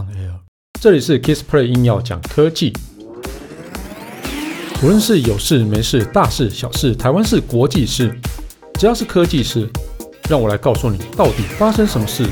on air。这里是 Kissplay 硬要讲科技，无论是有事没事、大事小事、台湾事、国际事，只要是科技事，让我来告诉你到底发生什么事。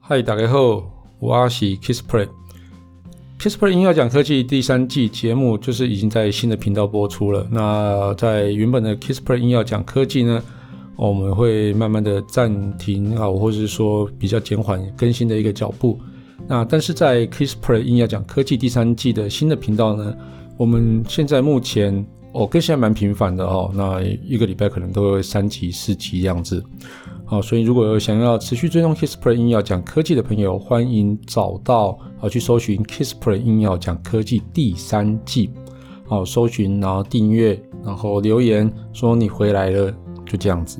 嗨，大家好，我是 Kissplay。Kissplay 硬要讲科技第三季节目就是已经在新的频道播出了。那在原本的 Kissplay 硬要讲科技呢，我们会慢慢的暂停啊，或者是说比较减缓更新的一个脚步。那但是在 Kissplay 硬要讲科技第三季的新的频道呢，我们现在目前哦更新还蛮频繁的哦，那一个礼拜可能都会三集四集这样子。好，所以如果有想要持续追踪 Kissplay 硬要讲科技的朋友，欢迎找到啊去搜寻 Kissplay 硬要讲科技第三季，好，搜寻然后订阅，然后留言说你回来了，就这样子。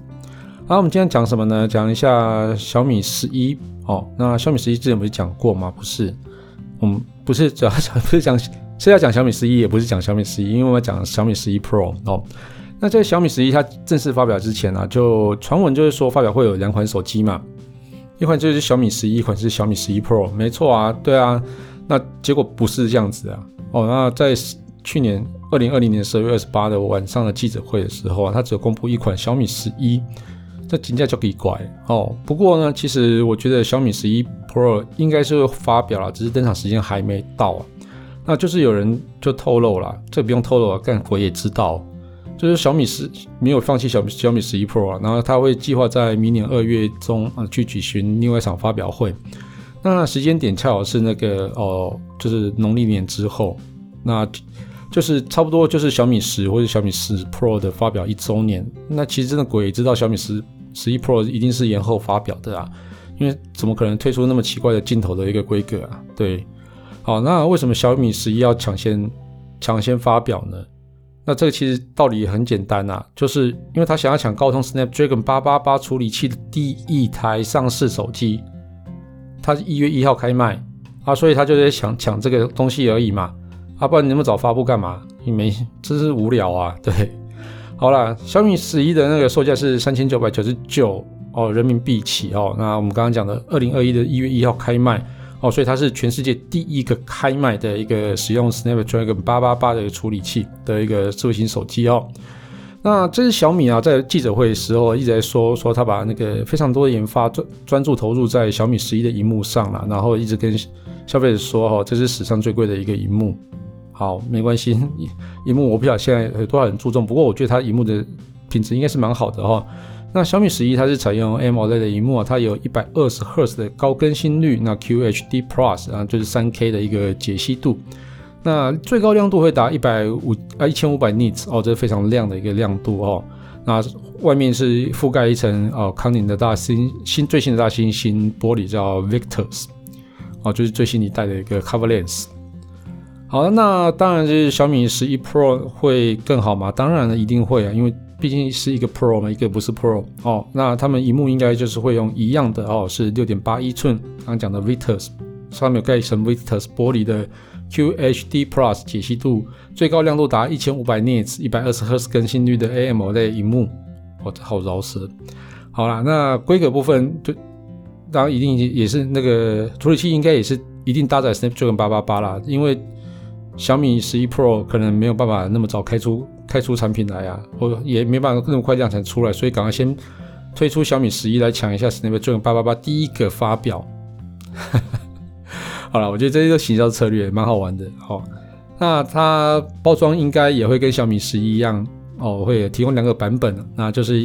好，我们今天讲什么呢？讲一下小米十一。哦，那小米十一之前不是讲过吗？不是，我们不是主要讲，不是讲是要讲小米十一，也不是讲小米十一，因为我们讲小米十一 Pro 哦。那在小米十一它正式发表之前啊，就传闻就是说发表会有两款手机嘛，一款就是小米十一，一款是小米十一 Pro，没错啊，对啊，那结果不是这样子啊，哦，那在去年二零二零年十二月二十八的晚上的记者会的时候啊，它只有公布一款小米十一，这评价就给怪哦。不过呢，其实我觉得小米十一 Pro 应该是会发表了，只是登场时间还没到啊。那就是有人就透露了，这不用透露了，干鬼也知道。就是小米十没有放弃小小米十一 Pro 啊，然后他会计划在明年二月中啊去举行另外一场发表会，那时间点恰好是那个哦，就是农历年之后，那就是差不多就是小米十或者小米十 Pro 的发表一周年。那其实真的鬼知道小米十十一 Pro 一定是延后发表的啊，因为怎么可能推出那么奇怪的镜头的一个规格啊？对，好，那为什么小米十一要抢先抢先发表呢？那这个其实道理也很简单、啊，就是因为他想要抢高通 Snapdragon 八八八处理器的第一台上市手机，他是一月一号开卖啊，所以他就在抢抢这个东西而已嘛，啊，不然你那么早发布干嘛？你没，真是无聊啊，对。好啦，小米十一的那个售价是三千九百九十九哦人民币起哦，那我们刚刚讲的二零二一的一月一号开卖。哦，所以它是全世界第一个开卖的一个使用 Snapdragon 八八八的处理器的一个智慧型手机哦。那这是小米啊，在记者会的时候一直在说说他把那个非常多的研发专专注投入在小米十一的荧幕上了，然后一直跟消费者说哈，这是史上最贵的一个荧幕。好，没关系，荧幕我不晓得现在有多少人注重，不过我觉得它荧幕的品质应该是蛮好的哈。那小米十一它是采用 AMOLED 的荧幕啊，它有一百二十赫兹的高更新率，那 QHD Plus 啊就是三 K 的一个解析度，那最高亮度会达一百五啊一千五百 nits 哦，这是非常亮的一个亮度哦。那外面是覆盖一层哦康宁的大猩新最新的大猩猩玻璃叫 Victus 哦，就是最新一代的一个 Cover Lens。好，那当然就是小米十一 Pro 会更好吗？当然了，一定会啊，因为。毕竟是一个 Pro 嘛，一个不是 Pro 哦。那他们荧幕应该就是会用一样的哦，是六点八一寸，刚刚讲的 Victus 上面有盖一层 Victus 玻璃的 QHD Plus 解析度，最高亮度达一千五百 nits，一百二十赫兹更新率的 AMOLED 萤幕，哦，好饶舌。好啦，那规格部分就当然一定也是那个处理器应该也是一定搭载 Snapdragon 八八八啦，因为小米十一 Pro 可能没有办法那么早开出。开出产品来啊，或也没办法那么快量产出来，所以赶快先推出小米十一来抢一下 Snapdragon 八八八第一个发表。好了，我觉得这些个行销策略蛮好玩的。好，那它包装应该也会跟小米十一一样哦，会提供两个版本，那就是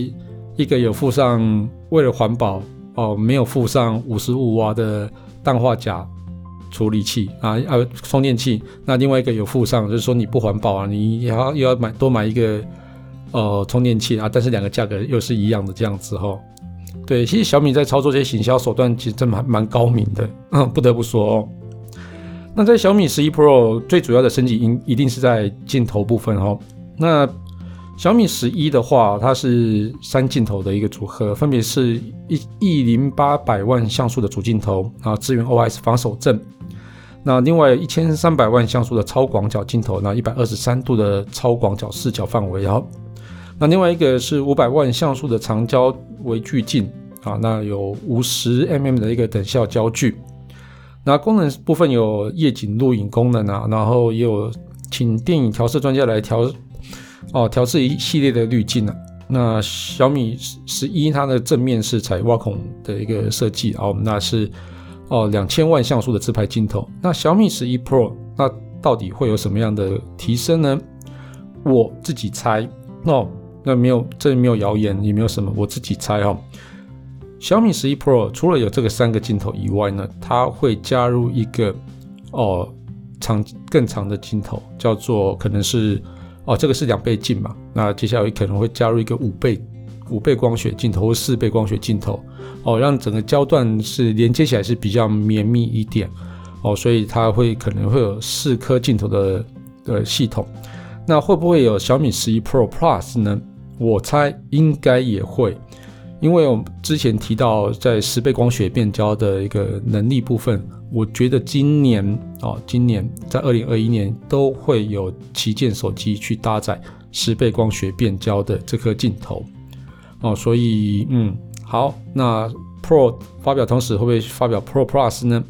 一个有附上为了环保哦，没有附上五十五瓦的氮化镓。处理器啊啊，充电器，那另外一个有附上，就是说你不环保啊，你也要又要买多买一个呃充电器啊，但是两个价格又是一样的这样子哈。对，其实小米在操作这些行销手段，其实真蛮蛮高明的，嗯，不得不说哦。那在小米十一 Pro 最主要的升级，应一定是在镜头部分哦。那小米十一的话，它是三镜头的一个组合，分别是一亿零八百万像素的主镜头，然后支援 OS 防手震。那另外一千三百万像素的超广角镜头，那一百二十三度的超广角视角范围，然后那另外一个是五百万像素的长焦微距镜啊，那有五十 mm 的一个等效焦距。那功能部分有夜景录影功能啊，然后也有请电影调色专家来调哦调制一系列的滤镜啊。那小米十一它的正面是采挖孔的一个设计哦，那是哦两千万像素的自拍镜头。那小米十一 Pro 那到底会有什么样的提升呢？我自己猜哦，那没有这里没有谣言，也没有什么，我自己猜哦。小米十一 Pro 除了有这个三个镜头以外呢，它会加入一个哦长更长的镜头，叫做可能是。哦，这个是两倍镜嘛？那接下来可能会加入一个五倍五倍光学镜头或四倍光学镜头，哦，让整个焦段是连接起来是比较绵密一点，哦，所以它会可能会有四颗镜头的的系统。那会不会有小米十一 Pro Plus 呢？我猜应该也会。因为我们之前提到在十倍光学变焦的一个能力部分，我觉得今年哦，今年在二零二一年都会有旗舰手机去搭载十倍光学变焦的这颗镜头哦，所以嗯，好，那 Pro 发表同时会不会发表 Pro Plus 呢？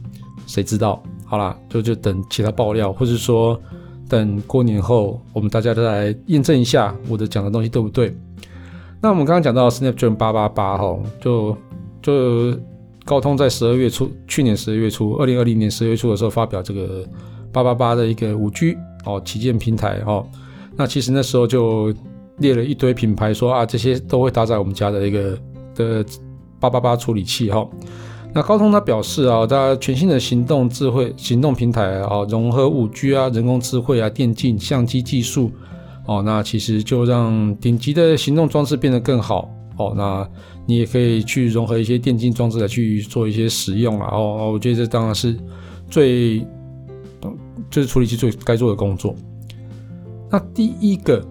谁知道？好啦，就就等其他爆料，或是说等过年后，我们大家再来验证一下我的讲的东西对不对。那我们刚刚讲到 Snapdragon 八八八哈，就就高通在十二月初，去年十二月初，二零二零年十二月初的时候发表这个八八八的一个五 G 哦旗舰平台哦。那其实那时候就列了一堆品牌说啊，这些都会搭载我们家的一个的八八八处理器哈。那高通它表示啊，它全新的行动智慧行动平台啊，融合五 G 啊、人工智慧啊、电竞、相机技术。哦，那其实就让顶级的行动装置变得更好。哦，那你也可以去融合一些电竞装置来去做一些使用啊。哦，我觉得这当然是最，就是处理器最该做的工作。那第一个，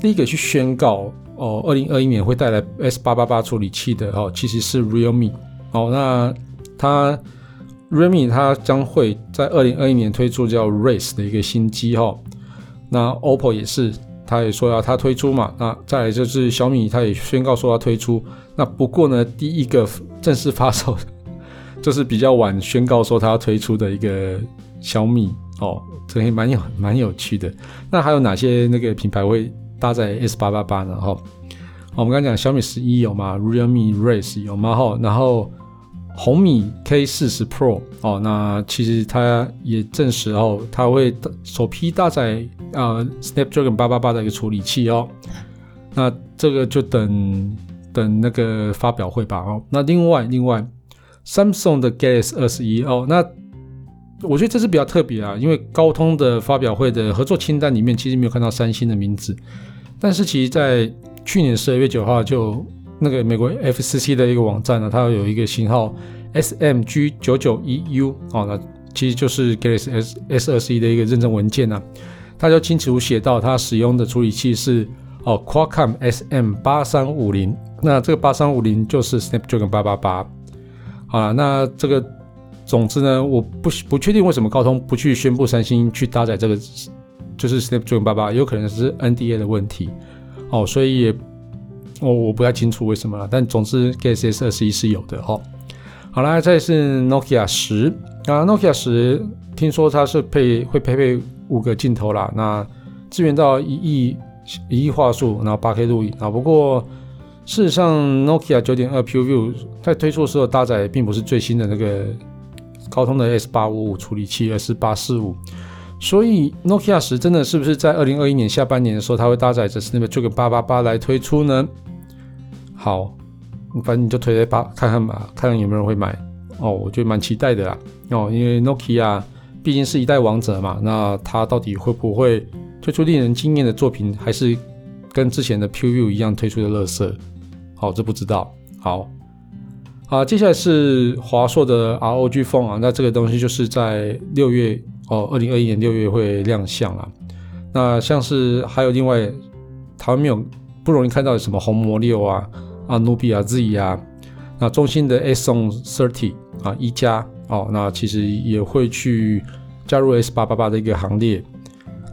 第一个去宣告哦，二零二一年会带来 S 八八八处理器的哦，其实是 Realme。哦，那它 Realme 它将会在二零二一年推出叫 Race 的一个新机哈。那 OPPO 也是。他也说要他推出嘛，那再来就是小米，他也宣告说要推出。那不过呢，第一个正式发售就是比较晚宣告说他要推出的一个小米哦，这也蛮有蛮有趣的。那还有哪些那个品牌会搭载 S 八八八呢？哈，我们刚刚讲小米十一有吗，Realme Race 有吗，哈，然后。红米 K 四十 Pro 哦，那其实它也证实哦，它会首批搭载啊 Snapdragon 八八八的一个处理器哦，那这个就等等那个发表会吧哦。那另外另外，Samsung 的 Galaxy 二十一哦，那我觉得这是比较特别啊，因为高通的发表会的合作清单里面其实没有看到三星的名字，但是其实在去年十二月九号就。那个美国 FCC 的一个网站呢，它有一个型号 SMG 九九一 U 哦，那其实就是 Galaxy S S 二十一的一个认证文件啊，它就清楚写到它使用的处理器是哦 Qualcomm SM 八三五零，那这个八三五零就是 Snapdragon 八八八啊，那这个总之呢，我不不确定为什么高通不去宣布三星去搭载这个就是 Snapdragon 八八，有可能是 NDA 的问题哦，所以也。我我不太清楚为什么了，但总之 g a l a x S 二十一是有的、哦。好啦，再是 Nokia 十啊，Nokia 十听说它是配会配备五个镜头啦，那支援到一亿一亿画素，然后八 K 录影啊。不过事实上，Nokia 九点二 PureView 在推出的时候搭载并不是最新的那个高通的 S 八五五处理器，，S 八四五。所以 Nokia 十真的是不是在二零二一年下半年的时候，它会搭载着 Snapdragon 八八八来推出呢？好，反正你就推推吧，看看吧，看看有没有人会买哦。我觉得蛮期待的啦哦，因为 Nokia 毕竟是一代王者嘛，那它到底会不会推出令人惊艳的作品，还是跟之前的 PureView 一样推出的乐色？好，这不知道。好，啊，接下来是华硕的 ROG Phone 啊，那这个东西就是在六月。哦，二零二一年六月会亮相了。那像是还有另外，台湾没有不容易看到的什么红魔六啊、啊努比亚 Z 啊，那中兴的 Axon 30啊一加哦，那其实也会去加入 S 八八八的一个行列。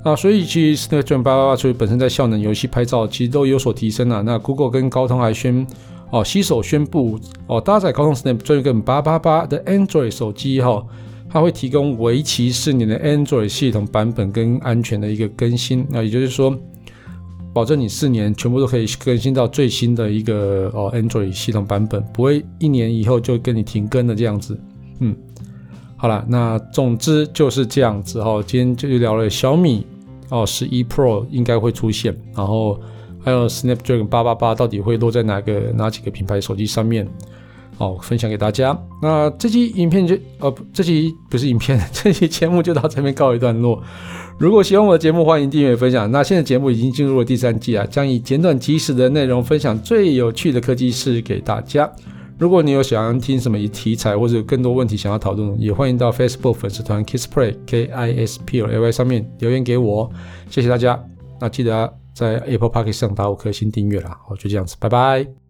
啊，所以其实 Snapdragon 八八八除了本身在效能、游戏、拍照，其实都有所提升了。那 Google 跟高通还宣哦，携手宣布哦，搭载高通 Snapdragon 八八八的 Android 手机哈，它会提供为期四年的 Android 系统版本跟安全的一个更新。那也就是说，保证你四年全部都可以更新到最新的一个哦 Android 系统版本，不会一年以后就跟你停更的这样子。嗯。好了，那总之就是这样子哈。今天就聊了小米哦，十一 Pro 应该会出现，然后还有 Snapdragon 八八八到底会落在哪个哪几个品牌手机上面？哦，分享给大家。那这期影片就呃，这期不是影片，这期节目就到这边告一段落。如果喜欢我的节目，欢迎订阅分享。那现在节目已经进入了第三季啊，将以简短及时的内容分享最有趣的科技事给大家。如果你有想要听什么题材，或者有更多问题想要讨论，也欢迎到 Facebook 粉丝团 Kissplay K I S P L A Y 上面留言给我。谢谢大家，那记得在 Apple Podcast 上打五颗星订阅啦。好，就这样子，拜拜。